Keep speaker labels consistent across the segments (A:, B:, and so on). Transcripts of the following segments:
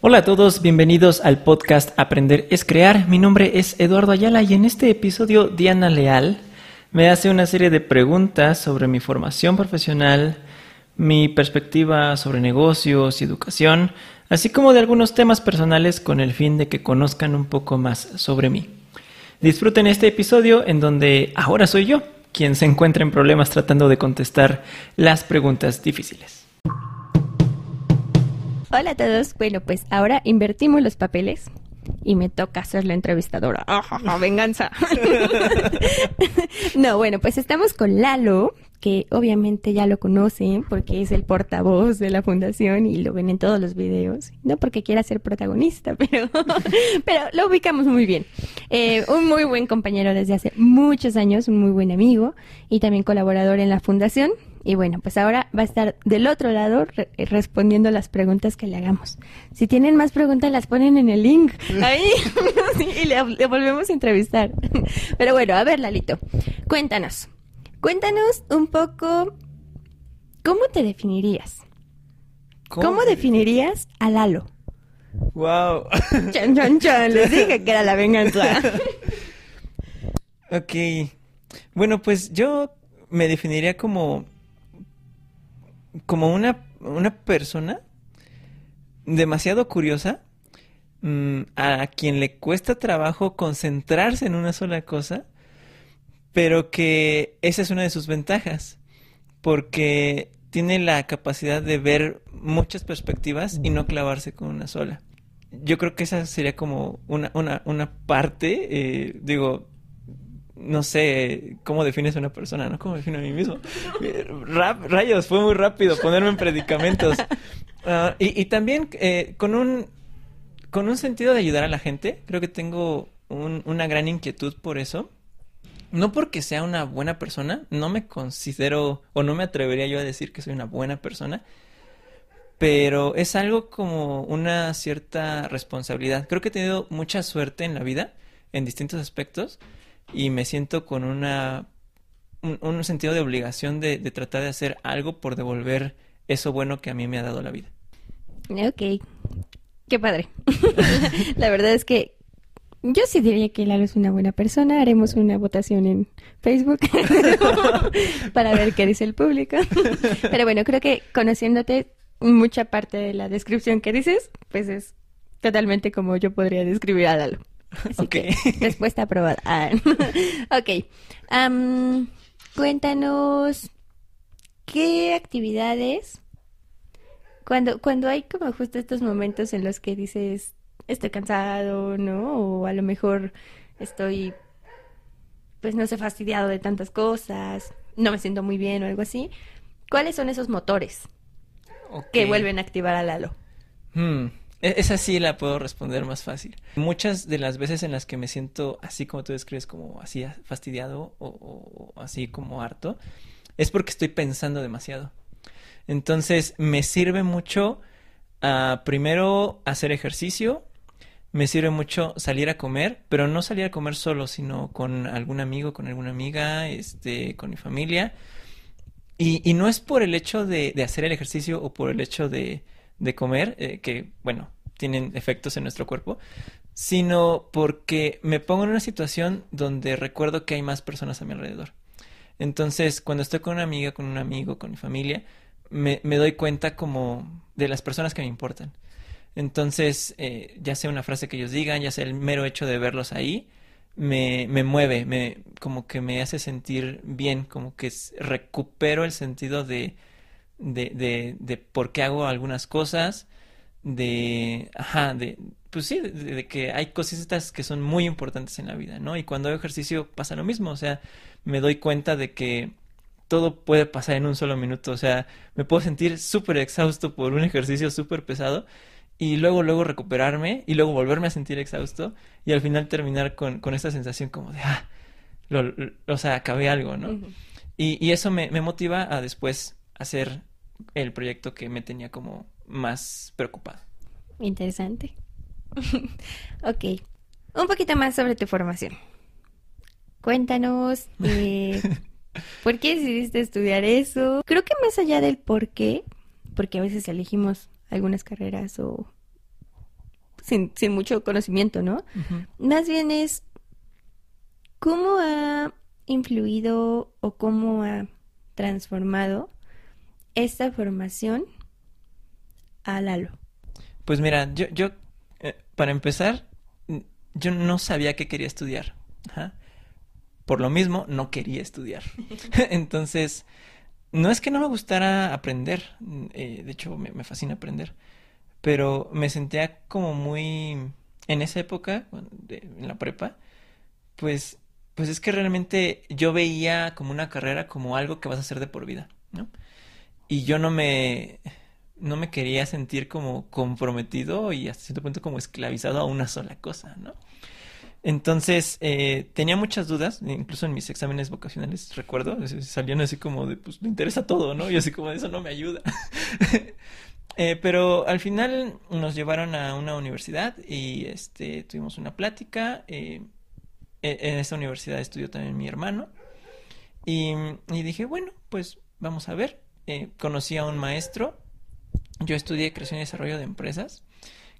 A: Hola a todos, bienvenidos al podcast Aprender es Crear. Mi nombre es Eduardo Ayala y en este episodio Diana Leal me hace una serie de preguntas sobre mi formación profesional, mi perspectiva sobre negocios y educación, así como de algunos temas personales con el fin de que conozcan un poco más sobre mí. Disfruten este episodio en donde ahora soy yo quien se encuentra en problemas tratando de contestar las preguntas difíciles.
B: Hola a todos. Bueno, pues ahora invertimos los papeles y me toca ser la entrevistadora. ¡Ah, venganza! no, bueno, pues estamos con Lalo, que obviamente ya lo conocen porque es el portavoz de la fundación y lo ven en todos los videos. No porque quiera ser protagonista, pero, pero lo ubicamos muy bien. Eh, un muy buen compañero desde hace muchos años, un muy buen amigo y también colaborador en la fundación. Y bueno, pues ahora va a estar del otro lado respondiendo las preguntas que le hagamos. Si tienen más preguntas, las ponen en el link ahí y le, volvemos a entrevistar. Pero bueno, a ver, Lalito, cuéntanos. Cuéntanos un poco, ¿cómo te definirías? ¿Cómo, definirías a Lalo?
A: Wow.
B: Chan, chan, chan. Les dije que era la venganza.
A: ok. Bueno, pues yo me definiría como como una, una persona demasiado curiosa mm, a quien le cuesta trabajo concentrarse en una sola cosa, pero que esa es una de sus ventajas, porque tiene la capacidad de ver muchas perspectivas y no clavarse con una sola. Yo creo que esa sería como una, una, una parte, eh, digo, no sé cómo defines a una persona, ¿no? ¿Cómo defino a mí mismo? rayos, fue muy rápido ponerme en predicamentos. Ah, y, también eh, con, un, con un sentido de ayudar a la gente, creo que tengo una gran inquietud por eso. No porque sea una buena persona, no me considero o no me atrevería yo a decir que soy una buena persona, pero es algo como una cierta responsabilidad. Creo que he tenido mucha suerte en la vida, en distintos aspectos, y me siento con una un, sentido de obligación de, tratar de hacer algo por devolver eso bueno que a mí me ha dado la vida.
B: Ok, qué padre. la verdad es que yo sí diría que Lalo es una buena persona. Haremos una votación en Facebook para ver qué dice el público. Pero bueno, creo que conociéndote, mucha parte de la descripción que dices, pues es totalmente como yo podría describir a Lalo. Así que respuesta aprobada. Ah. ok. cuéntanos qué actividades cuando cuando hay como justo estos momentos en los que dices estoy cansado, ¿no? O a lo mejor estoy pues no sé fastidiado de tantas cosas, no me siento muy bien o algo así. ¿Cuáles son esos motores que vuelven a activar a Lalo?
A: Hmm. E-, esa sí la puedo responder más fácil. Muchas de las veces en las que me siento así como tú describes, como así fastidiado o, así como harto, es porque estoy pensando demasiado. Entonces me sirve mucho uh, primero hacer ejercicio, me sirve mucho salir a comer, pero no salir a comer solo, sino con algún amigo, con alguna amiga, este, con mi familia. Y, y no es por el hecho de hacer el ejercicio o por el hecho de, de comer, eh, que, bueno, tienen efectos en nuestro cuerpo, sino porque me pongo en una situación donde recuerdo que hay más personas a mi alrededor. Entonces, cuando estoy con una amiga, con un amigo, con mi familia, me, doy cuenta como de las personas que me importan. Entonces, eh, ya sea una frase que ellos digan, ya sea el mero hecho de verlos ahí, me, me mueve, me, como que me hace sentir bien, como que recupero el sentido de, de, de, de por qué hago algunas cosas, de, ajá, de, pues sí, de, que hay cositas que son muy importantes en la vida, ¿no? Y cuando hago ejercicio pasa lo mismo, o sea, me doy cuenta de que todo puede pasar en un solo minuto, o sea, me puedo sentir súper exhausto por un ejercicio súper pesado y luego, luego recuperarme y luego volverme a sentir exhausto y al final terminar con, con esta sensación como de, ah, lo, o sea, acabé algo, ¿no? y, y, eso me, me motiva a después hacer el proyecto que me tenía como más preocupado.
B: Interesante. ok. Un poquito más sobre tu formación. Cuéntanos, eh, ¿por qué decidiste estudiar eso? Creo que más allá del por qué, porque a veces elegimos algunas carreras o sin, sin mucho conocimiento, ¿no? Más bien es cómo ha influido o cómo ha transformado esta formación a Lalo.
A: Pues mira, yo, yo eh, para empezar, yo no sabía qué quería estudiar. Por lo mismo, no quería estudiar. Entonces, no es que no me gustara aprender, eh, de hecho me, fascina aprender, pero me sentía como muy, en esa época, en la prepa, pues, pues es que realmente yo veía como una carrera como algo que vas a hacer de por vida, ¿no? Y yo no me, no me quería sentir como comprometido y hasta cierto punto como esclavizado a una sola cosa, ¿no? Entonces, eh, tenía muchas dudas, incluso en mis exámenes vocacionales, recuerdo, salían así como de, pues, me interesa todo, ¿no? Y así como, eso no me ayuda. eh, pero al final nos llevaron a una universidad y, este, tuvimos una plática. Eh, e, en esa universidad estudió también mi hermano. Y, y dije, bueno, pues vamos a ver. Eh, conocí a un maestro. Yo estudié creación y desarrollo de empresas,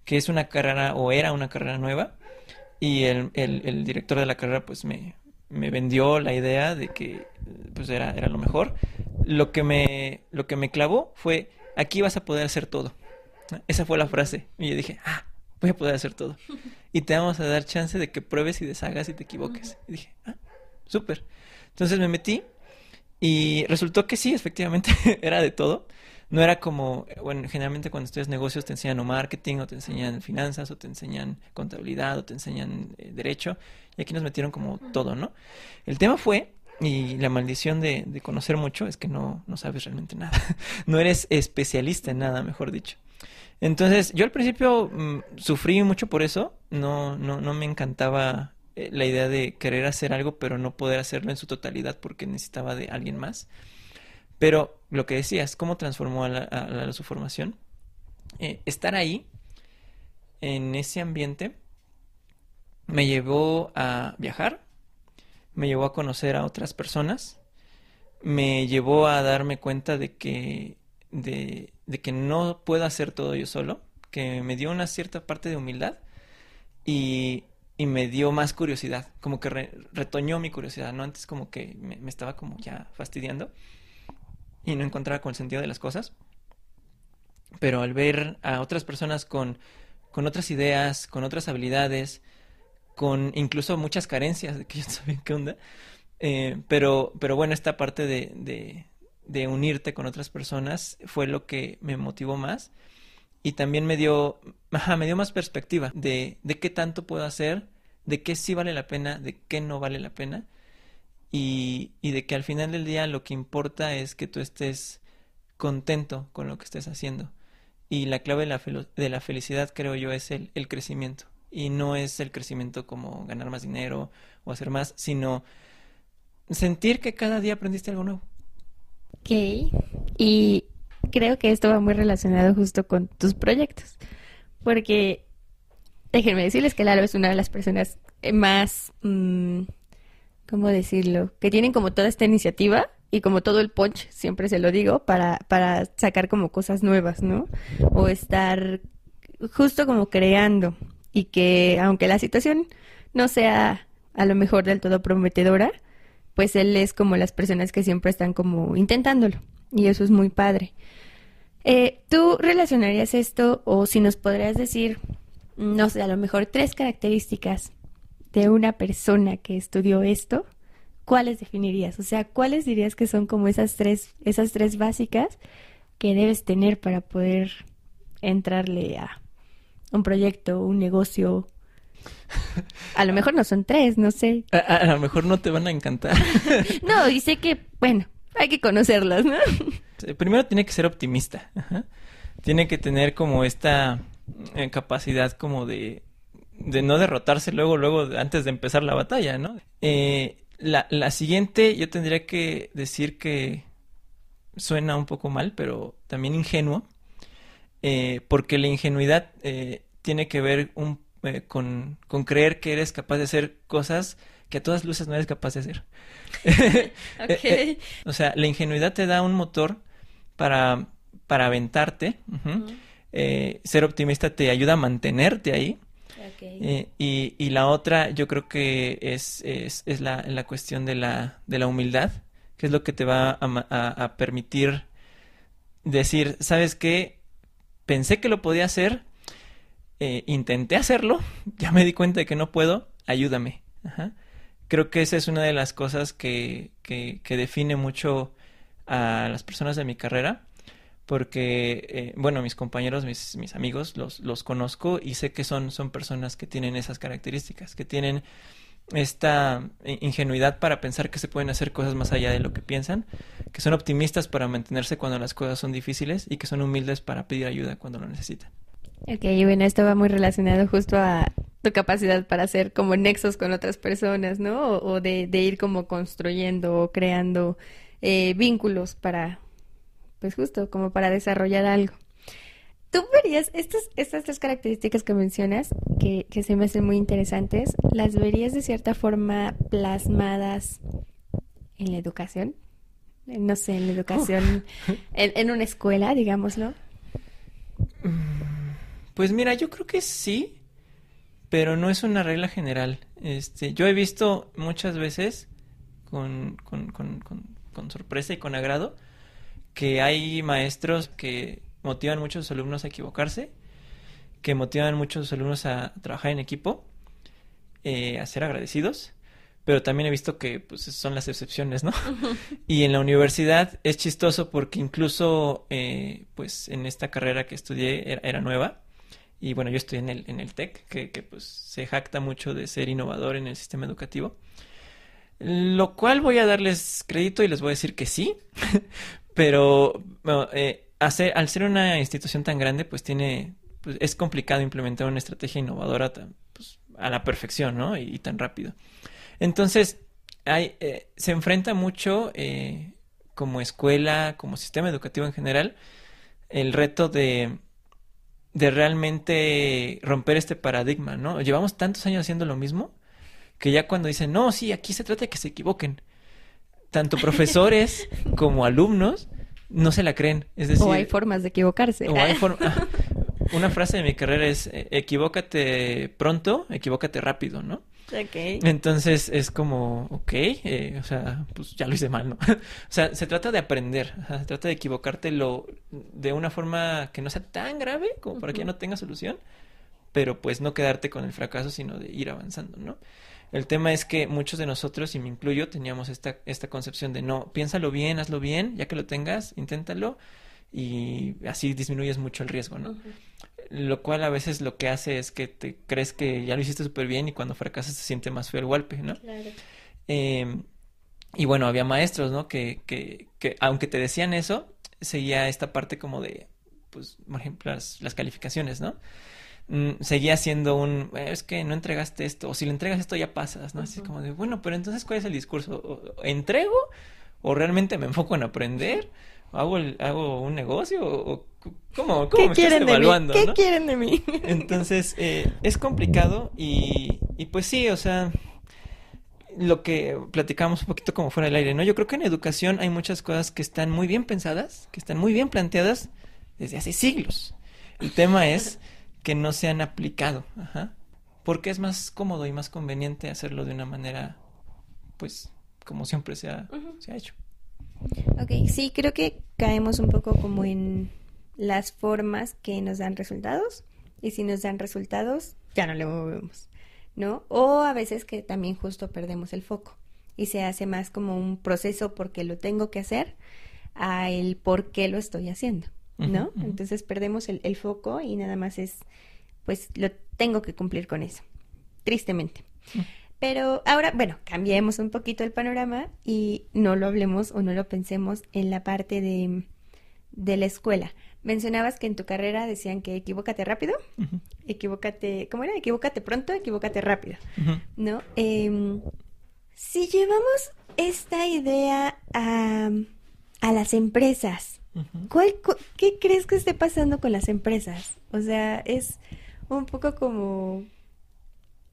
A: que es una carrera, o era una carrera nueva y el, el, director de la carrera pues me, me, vendió la idea de que pues era, era lo mejor. Lo que, me, lo que me clavó fue, aquí vas a poder hacer todo. Esa fue la frase. Y yo dije, ah, voy a poder hacer todo. Y te vamos a dar chance de que pruebes y deshagas y te equivoques. Y dije, ah, súper. Entonces me metí y resultó que sí, efectivamente, era de todo. No era como, bueno, generalmente cuando estudias negocios te enseñan o marketing, o te enseñan finanzas, o te enseñan contabilidad, o te enseñan eh, derecho, y aquí nos metieron como todo, ¿no? El tema fue, y la maldición de, de conocer mucho es que no, no sabes realmente nada, no eres especialista en nada, mejor dicho. Entonces, yo al principio mm, sufrí mucho por eso, no, no, no me encantaba eh, la idea de querer hacer algo, pero no poder hacerlo en su totalidad porque necesitaba de alguien más. Pero lo que decías, ¿cómo transformó a, la, su formación? Eh, estar ahí, en ese ambiente, me llevó a viajar, me llevó a conocer a otras personas, me llevó a darme cuenta de que, de, que no puedo hacer todo yo solo, que me dio una cierta parte de humildad y, me dio más curiosidad, como que retoñó mi curiosidad, ¿no? Antes como que me, me estaba como ya fastidiando y no encontraba con el sentido de las cosas. Pero al ver a otras personas con, con otras ideas, con otras habilidades, con incluso muchas carencias de que yo no sabía qué onda, eh, pero, pero bueno, esta parte de, de, de, unirte con otras personas fue lo que me motivó más y también me dio, ajá, me dio más perspectiva de, de qué tanto puedo hacer, de qué sí vale la pena, de qué no vale la pena y, y de que al final del día lo que importa es que tú estés contento con lo que estés haciendo. Y la clave de la, de la felicidad, creo yo, es el, el, crecimiento. Y no es el crecimiento como ganar más dinero o hacer más, sino sentir que cada día aprendiste algo nuevo.
B: Ok. Y creo que esto va muy relacionado justo con tus proyectos. Porque déjenme decirles que Lalo es una de las personas más mm, ¿cómo decirlo? Que tienen como toda esta iniciativa y como todo el punch, siempre se lo digo, para, para sacar como cosas nuevas, ¿no? O estar justo como creando y que aunque la situación no sea a lo mejor del todo prometedora, pues él es como las personas que siempre están como intentándolo y eso es muy padre. Eh, ¿Tú relacionarías esto o si nos podrías decir, no sé, a lo mejor tres características de una persona que estudió esto, ¿cuáles definirías? O sea, ¿cuáles dirías que son como esas tres, esas tres básicas que debes tener para poder entrarle a un proyecto, un negocio? A lo mejor no son tres, no sé.
A: A, lo mejor no te van a encantar.
B: no, dice que, bueno, hay que conocerlas, ¿no?
A: Primero tiene que ser optimista. Tiene que tener como esta eh, capacidad como de no derrotarse luego, luego, antes de empezar la batalla, ¿no? Eh, la, siguiente, yo tendría que decir que suena un poco mal, pero también ingenuo, eh, porque la ingenuidad eh, tiene que ver un, con, con, creer que eres capaz de hacer cosas que a todas luces no eres capaz de hacer. okay. o sea, la ingenuidad te da un motor para, para aventarte. ser optimista te ayuda a mantenerte ahí Eh, y, y, la otra, yo creo que es, es, es la, la, cuestión de la, de la humildad, que es lo que te va a, a, permitir decir, ¿sabes qué? Pensé que lo podía hacer, eh, intenté hacerlo, ya me di cuenta de que no puedo, ayúdame. Creo que esa es una de las cosas que, que, define mucho a las personas de mi carrera porque, eh, bueno, mis compañeros, mis, mis amigos, los, los conozco y sé que son, son personas que tienen esas características, que tienen esta ingenuidad para pensar que se pueden hacer cosas más allá de lo que piensan, que son optimistas para mantenerse cuando las cosas son difíciles y que son humildes para pedir ayuda cuando lo necesitan.
B: Ok, y bueno, esto va muy relacionado justo a tu capacidad para hacer como nexos con otras personas, ¿no? O, de, de, ir como construyendo o creando eh, vínculos para, pues justo como para desarrollar algo. ¿Tú verías estas, estas tres características que mencionas, que, que se me hacen muy interesantes, las verías de cierta forma plasmadas en la educación? No sé, en la educación, en, en, una escuela, digámoslo.
A: Pues mira, yo creo que sí, pero no es una regla general. Este, yo he visto muchas veces con, con, con, con sorpresa y con agrado que hay maestros que motivan mucho a sus alumnos a equivocarse, que motivan mucho a sus alumnos a trabajar en equipo, eh, a ser agradecidos, pero también he visto que pues son las excepciones, ¿no? y en la universidad es chistoso porque incluso eh, pues en esta carrera que estudié era, nueva y bueno yo estoy en el en el TEC que, pues se jacta mucho de ser innovador en el sistema educativo lo cual voy a darles crédito y les voy a decir que sí, pero eh, al ser una institución tan grande, pues tiene, pues es complicado implementar una estrategia innovadora pues, a la perfección, ¿no? Y, tan rápido. Entonces, hay, eh, se enfrenta mucho eh, como escuela, como sistema educativo en general, el reto de, de realmente romper este paradigma, ¿no? Llevamos tantos años haciendo lo mismo que ya cuando dicen, no, sí, aquí se trata de que se equivoquen, tanto profesores como alumnos no se la creen. Es decir,
B: o hay formas de equivocarse.
A: O hay ah, una frase de mi carrera es, eh, equivócate pronto, equivócate rápido, ¿no?
B: Okay.
A: Entonces es como, ok, eh, o sea, pues ya lo hice mal, ¿no? o sea, se trata de aprender, se trata de equivocarte lo, de una forma que no sea tan grave como para que ya no tenga solución, pero pues no quedarte con el fracaso, sino de ir avanzando, ¿no? El tema es que muchos de nosotros, y me incluyo, teníamos esta, esta concepción de no, piénsalo bien, hazlo bien, ya que lo tengas, inténtalo y así disminuyes mucho el riesgo, ¿no? Lo cual a veces lo que hace es que te crees que ya lo hiciste súper bien y cuando fracasas se siente más feo el golpe, ¿no? Claro. Eh, y bueno, había maestros, ¿no? Que, que, que aunque te decían eso, seguía esta parte como de, pues, por ejemplo, las, las calificaciones, ¿no? Mm, seguía siendo un, es que no entregaste esto, o si le entregas esto ya pasas, ¿no? Así como de, bueno, pero entonces, ¿cuál es el discurso? ¿Entrego? ¿O realmente me enfoco en aprender? ¿Hago, hago un negocio? ¿O cómo, cómo me estás evaluando?
B: ¿Qué quieren de mí?
A: Entonces, eh, es complicado y, y pues sí, o sea, lo que platicamos un poquito como fuera del aire, ¿no? Yo creo que en educación hay muchas cosas que están muy bien pensadas, que están muy bien planteadas desde hace siglos. El tema es que no se han aplicado. Ajá. Porque es más cómodo y más conveniente hacerlo de una manera, pues, como siempre se ha, se ha hecho.
B: Ok, sí, creo que caemos un poco como en las formas que nos dan resultados y si nos dan resultados ya no le movemos, ¿no? O a veces que también justo perdemos el foco y se hace más como un proceso porque lo tengo que hacer a el por qué lo estoy haciendo. ¿no? Entonces perdemos el, foco y nada más es, pues lo tengo que cumplir con eso, tristemente. Pero ahora, bueno, cambiemos un poquito el panorama y no lo hablemos o no lo pensemos en la parte de, de la escuela. Mencionabas que en tu carrera decían que equivócate rápido, equivócate, ¿cómo era? Equivócate pronto, equivócate rápido, ¿no? Em, si llevamos esta idea a, a las empresas, ¿Qué crees que esté pasando con las empresas? O sea, es un poco como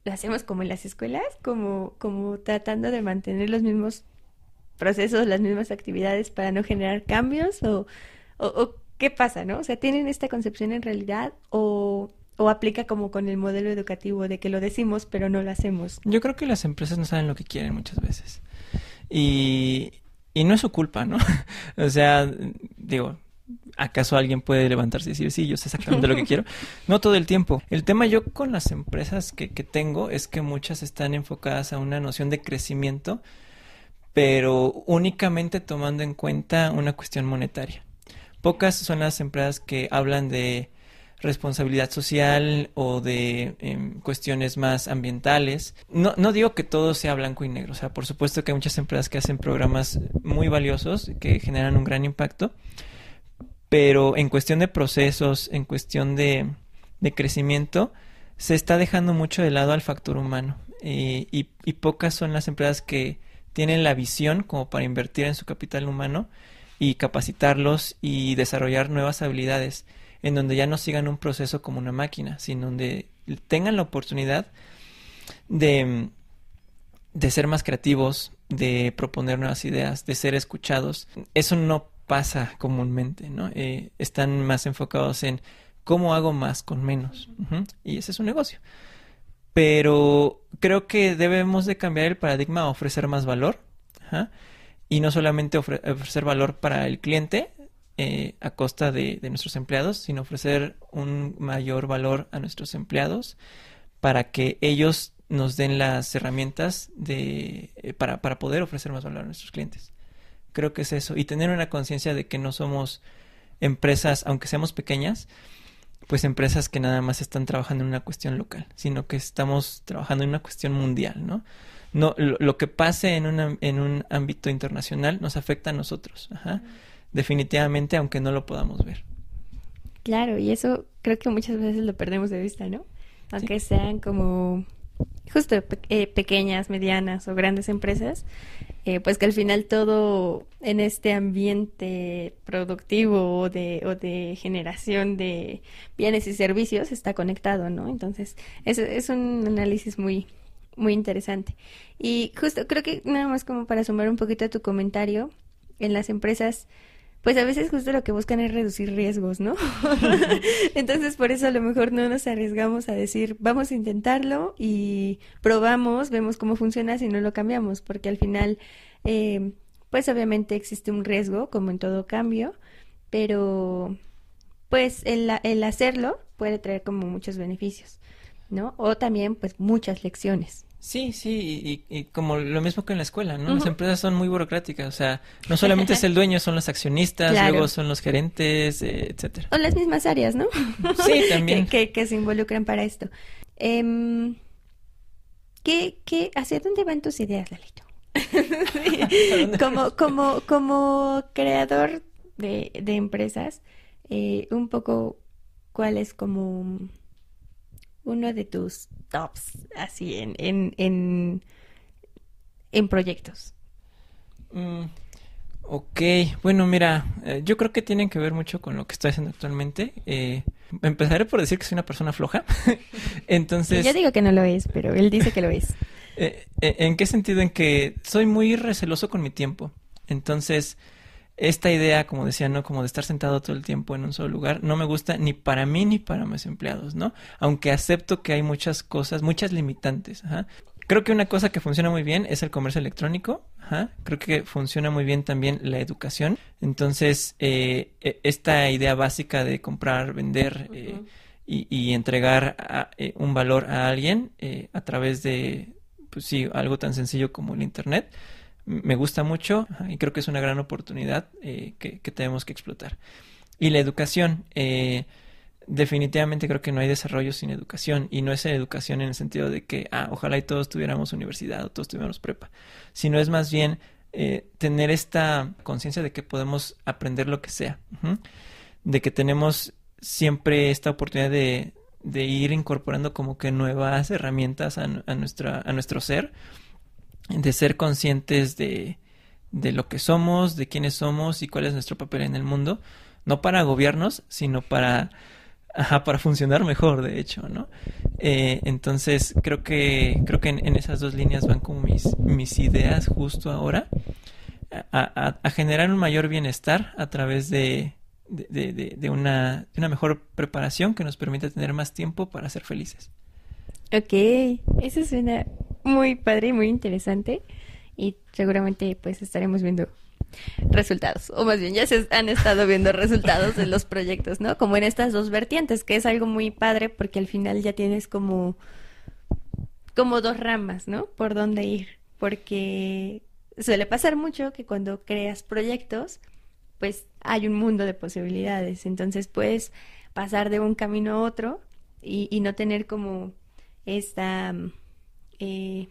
B: lo hacemos como en las escuelas, como, como tratando de mantener los mismos procesos, las mismas actividades para no generar cambios o, o, qué pasa, ¿no? O sea, ¿tienen esta concepción en realidad o, o aplica como con el modelo educativo de que lo decimos pero no lo hacemos.
A: Yo creo que las empresas no saben lo que quieren muchas veces. Y, y no es su culpa, ¿no? o sea, digo, ¿acaso alguien puede levantarse y decir, sí, yo sé exactamente lo que quiero? No todo el tiempo. El tema yo con las empresas que, que tengo es que muchas están enfocadas a una noción de crecimiento, pero únicamente tomando en cuenta una cuestión monetaria. Pocas son las empresas que hablan de responsabilidad social o de em, cuestiones más ambientales. No, no digo que todo sea blanco y negro, o sea, por supuesto que hay muchas empresas que hacen programas muy valiosos que generan un gran impacto, pero en cuestión de procesos, en cuestión de, de crecimiento, se está dejando mucho de lado al factor humano y, y pocas son las empresas que tienen la visión como para invertir en su capital humano y capacitarlos y desarrollar nuevas habilidades en donde ya no sigan un proceso como una máquina, sino donde tengan la oportunidad de, de ser más creativos, de proponer nuevas ideas, de ser escuchados. Eso no pasa comúnmente, ¿no? Eh, están más enfocados en cómo hago más con menos. Y ese es un negocio. Pero creo que debemos de cambiar el paradigma a ofrecer más valor. Y no solamente ofrecer valor para el cliente, eh, a costa de, nuestros empleados, sino ofrecer un mayor valor a nuestros empleados para que ellos nos den las herramientas de, eh, para, para poder ofrecer más valor a nuestros clientes. Creo que es eso. Y tener una conciencia de que no somos empresas, aunque seamos pequeñas, pues empresas que nada más están trabajando en una cuestión local, sino que estamos trabajando en una cuestión mundial, ¿no? No, lo, que pase en, una, en un ámbito internacional nos afecta a nosotros. Ajá definitivamente, aunque no lo podamos ver.
B: Claro, y eso creo que muchas veces lo perdemos de vista, ¿no? Aunque sean como justo eh, pequeñas, medianas o grandes empresas, eh, pues que al final todo en este ambiente productivo o de, o de generación de bienes y servicios está conectado, ¿no? Entonces, es, es un análisis muy, muy interesante. Y justo creo que nada más como para sumar un poquito a tu comentario, en las empresas pues a veces justo lo que buscan es reducir riesgos, ¿no? Entonces por eso a lo mejor no nos arriesgamos a decir, vamos a intentarlo y probamos, vemos cómo funciona si no lo cambiamos, porque al final, eh, pues obviamente existe un riesgo, como en todo cambio, pero pues el, el hacerlo puede traer como muchos beneficios, ¿no? O también pues muchas lecciones.
A: Sí, sí, y, como lo mismo que en la escuela, ¿no? Las empresas son muy burocráticas, o sea, no solamente es el dueño, son los accionistas, luego son los gerentes, eh, etcétera.
B: O las mismas áreas, ¿no?
A: Sí, también.
B: que, que, se involucran para esto. Eh, ¿qué, qué, ¿Hacia dónde van tus ideas, Lalito? como, como, como creador de, de empresas, eh, un poco, ¿cuál es como uno de tus tops así en, en, en, en proyectos?
A: Mm, ok, bueno, mira, eh, yo creo que tienen que ver mucho con lo que estoy haciendo actualmente. Eh, empezaré por decir que soy una persona floja. Entonces...
B: Yo digo que no lo es, pero él dice que lo es.
A: Eh, ¿En qué sentido? En que soy muy receloso con mi tiempo. Entonces, esta idea, como decía, ¿no? Como de estar sentado todo el tiempo en un solo lugar, no me gusta ni para mí ni para mis empleados, ¿no? Aunque acepto que hay muchas cosas, muchas limitantes. Ajá. Creo que una cosa que funciona muy bien es el comercio electrónico. Ajá. Creo que funciona muy bien también la educación. Entonces, eh, e, esta idea básica de comprar, vender eh, y, y, entregar a, eh, un valor a alguien eh, a través de, pues sí, algo tan sencillo como el Internet, me gusta mucho y creo que es una gran oportunidad eh, que, tenemos que explotar. Y la educación, eh, definitivamente creo que no hay desarrollo sin educación y no es educación en el sentido de que, ah, ojalá y todos tuviéramos universidad o todos tuviéramos prepa, sino es más bien eh, tener esta conciencia de que podemos aprender lo que sea, de que tenemos siempre esta oportunidad de, de, ir incorporando como que nuevas herramientas a, nuestra, a nuestro ser de ser conscientes de, de lo que somos, de quiénes somos y cuál es nuestro papel en el mundo, no para agobiarnos, sino para, para funcionar mejor, de hecho, ¿no? Eh, entonces, creo que, creo que en, esas dos líneas van como mis, mis ideas justo ahora, a, a, generar un mayor bienestar a través de, de, de, una, una mejor preparación que nos permita tener más tiempo para ser felices.
B: Ok, eso suena muy padre y muy interesante y seguramente pues estaremos viendo resultados, o más bien ya se han estado viendo resultados de los proyectos, ¿no? Como en estas dos vertientes, que es algo muy padre porque al final ya tienes como como dos ramas, ¿no? Por dónde ir, porque suele pasar mucho que cuando creas proyectos, pues hay un mundo de posibilidades, entonces puedes pasar de un camino a otro y, y no tener como esta, eh,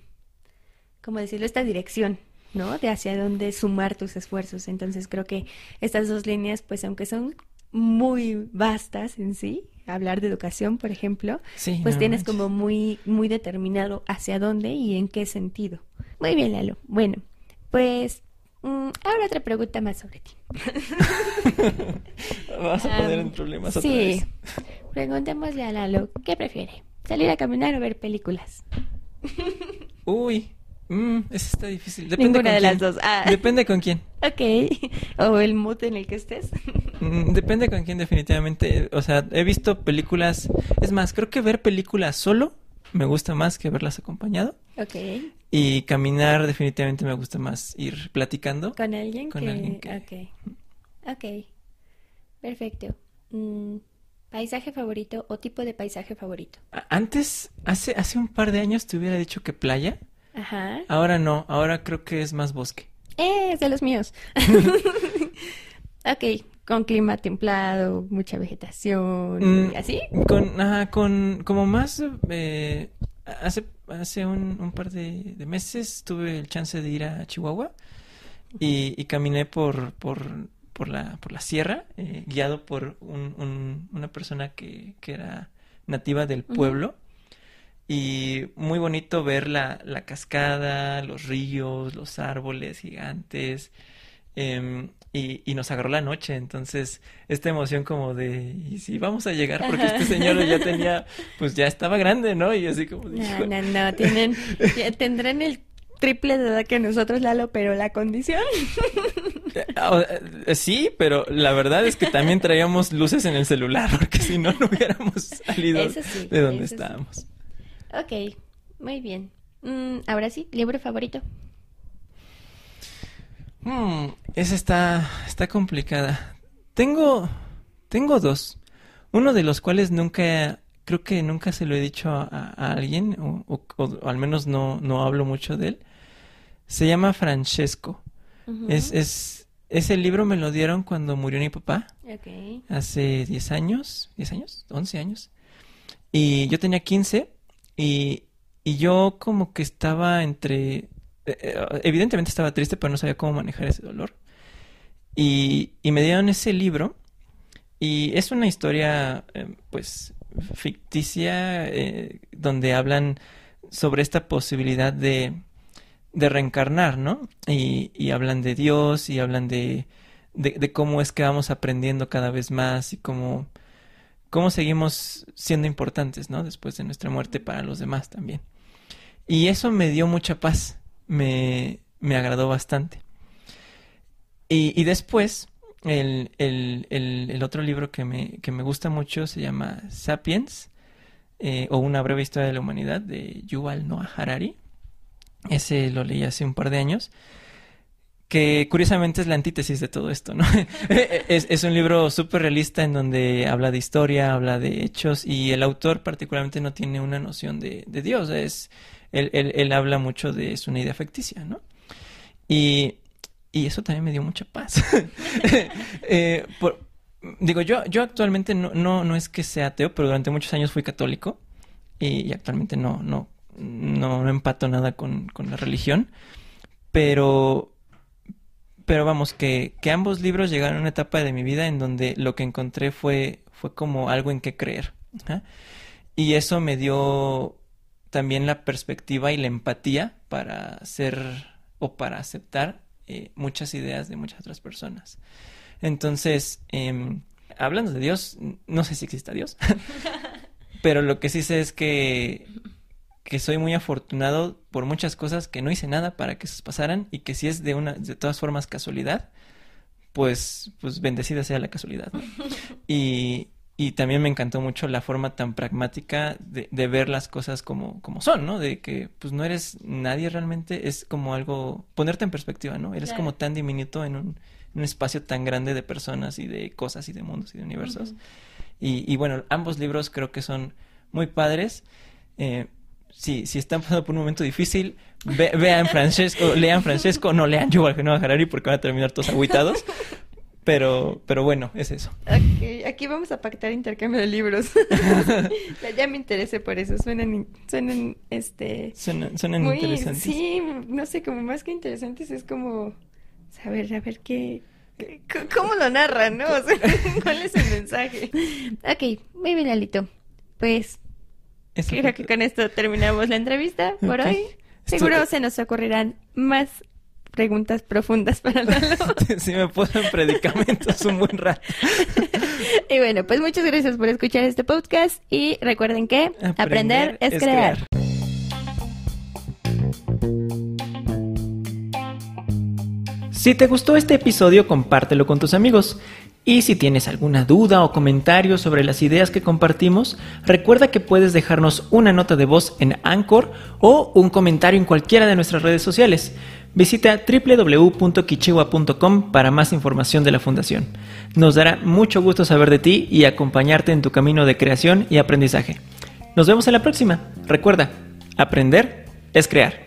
B: ¿cómo decirlo? Esta dirección, ¿no? De hacia dónde sumar tus esfuerzos. Entonces creo que estas dos líneas, pues aunque son muy vastas en sí, hablar de educación, por ejemplo, pues tienes como muy, muy determinado hacia dónde y en qué sentido. Muy bien, Lalo. Bueno, pues mm, ahora otra pregunta más sobre ti.
A: Vas a poner en problemas otra
B: sí. Preguntémosle a Lalo, ¿qué prefiere? ¿Salir a caminar o ver películas?
A: Uy, mm, eso está difícil.
B: Depende Ninguna de las dos. Ah.
A: Depende con quién.
B: Ok. O el mood en el que estés.
A: Mm, depende con quién, definitivamente. O sea, he visto películas. Es más, creo que ver películas solo me gusta más que verlas acompañado.
B: Ok.
A: Y caminar, definitivamente me gusta más ir platicando.
B: ¿Con alguien?
A: Con
B: que...
A: alguien que...
B: Ok. Ok. Perfecto. Mm, ¿Paisaje favorito o tipo de paisaje favorito?
A: Antes, hace, hace un par de años te hubiera dicho que playa.
B: Ajá.
A: Ahora no, ahora creo que es más bosque.
B: Eh, es de los míos. ok, con clima templado, mucha vegetación,
A: Mm,
B: ¿así?
A: Con, ajá, con, como más, eh, hace, hace un, un par de, de meses tuve el chance de ir a Chihuahua y, y caminé por, por, por la, por la sierra, eh, guiado por un, un- una persona que, que era nativa del pueblo. Y muy bonito ver la, la cascada, los ríos, los árboles gigantes. em, y, y nos agarró la noche, entonces esta emoción como de, ¿y si vamos a llegar? Porque
B: Ajá.
A: este señor ya tenía, pues ya estaba grande, ¿no? Y así como, de,
B: No, no, no, tienen, tendrán el triple de edad que nosotros, Lalo, pero la condición.
A: Eh, Sí, pero la verdad es que también traíamos luces en el celular, porque si no, no hubiéramos salido
B: sí,
A: de donde
B: eso sí.
A: estábamos.
B: Ok, muy bien. Mm, ahora sí, libro favorito.
A: Hmm, esa está, está complicada. Tengo, tengo dos. Uno de los cuales nunca, creo que nunca se lo he dicho a, a alguien, o, o- o al menos no, no hablo mucho de él. Se llama Francesco. Es, es, ese libro me lo dieron cuando murió mi papá. Hace 10 años, 10 años, 11 años. Y yo tenía 15 y, y yo como que estaba entre... eh, eh, Evidentemente estaba triste, pero no sabía cómo manejar ese dolor. Y, y me dieron ese libro y es una historia eh, pues ficticia eh, donde hablan sobre esta posibilidad de, de reencarnar, ¿no? Y, y hablan de Dios y hablan de, de, cómo es que vamos aprendiendo cada vez más y cómo, cómo seguimos siendo importantes, ¿no? Después de nuestra muerte para los demás también. Y eso me dio mucha paz, me, me agradó bastante. Y, y después, el, el, el, el otro libro que me, que me gusta mucho se llama Sapiens, eh, o Una breve historia de la humanidad, de Yuval Noah Harari. Ese lo leí hace un par de años que curiosamente es la antítesis de todo esto, ¿no? es, es un libro súper realista en donde habla de historia, habla de hechos y el autor particularmente no tiene una noción de, de Dios, es, él, él, él habla mucho de es una idea ficticia, ¿no? Y, y eso también me dio mucha paz. Eh, digo, yo, yo actualmente no, no, no es que sea ateo, pero durante muchos años fui católico y, y actualmente no, no, no, no empato nada con, la religión, pero pero vamos, que, que ambos libros llegaron a una etapa de mi vida en donde lo que encontré fue, fue como algo en que creer. Y eso me dio también la perspectiva y la empatía para ser o para aceptar eh, muchas ideas de muchas otras personas. Entonces, em, hablando de Dios, no sé si exista Dios, pero lo que sí sé es que que soy muy afortunado por muchas cosas que no hice nada para que pasaran y que si es de una de todas formas casualidad, pues, pues bendecida sea la casualidad. ¿no? Y, y también me encantó mucho la forma tan pragmática de, de, ver las cosas como, como son, ¿no? De que pues no eres nadie realmente, es como algo, ponerte en perspectiva, ¿no? Eres claro. como tan diminuto en un, un, espacio tan grande de personas y de cosas y de mundos y de universos. Uh -huh. y, y, bueno, ambos libros creo que son muy padres. Eh, si, si están pasando por un momento difícil, ve, vean Francesco, lean Francesco, no lean Yuval Noah Harari porque van a terminar todos agüitados. Pero, pero bueno, es eso.
B: Okay, aquí vamos a pactar intercambio de libros. ya me interesé por eso. Suenan, suenan, este...
A: Suenan, suenan muy, interesantes.
B: Sí, no sé, como más que interesantes es como saber, a ver qué... ¿Cómo lo narran, no? O sea, ¿cuál es el mensaje? Ok, muy bien, Alito. Pues, eso creo que con esto terminamos la entrevista por okay. hoy. Seguro se nos ocurrirán más preguntas profundas para Lalo.
A: sí, me puso en predicamentos un buen rato.
B: y bueno, pues muchas gracias por escuchar este podcast y recuerden que aprender, aprender es, es, crear. crear.
A: Si te gustó este episodio, compártelo con tus amigos. Y si tienes alguna duda o comentario sobre las ideas que compartimos, recuerda que puedes dejarnos una nota de voz en Anchor o un comentario en cualquiera de nuestras redes sociales. Visita www.kichiwa.com para más información de la Fundación. Nos dará mucho gusto saber de ti y acompañarte en tu camino de creación y aprendizaje. Nos vemos en la próxima. Recuerda, aprender es crear.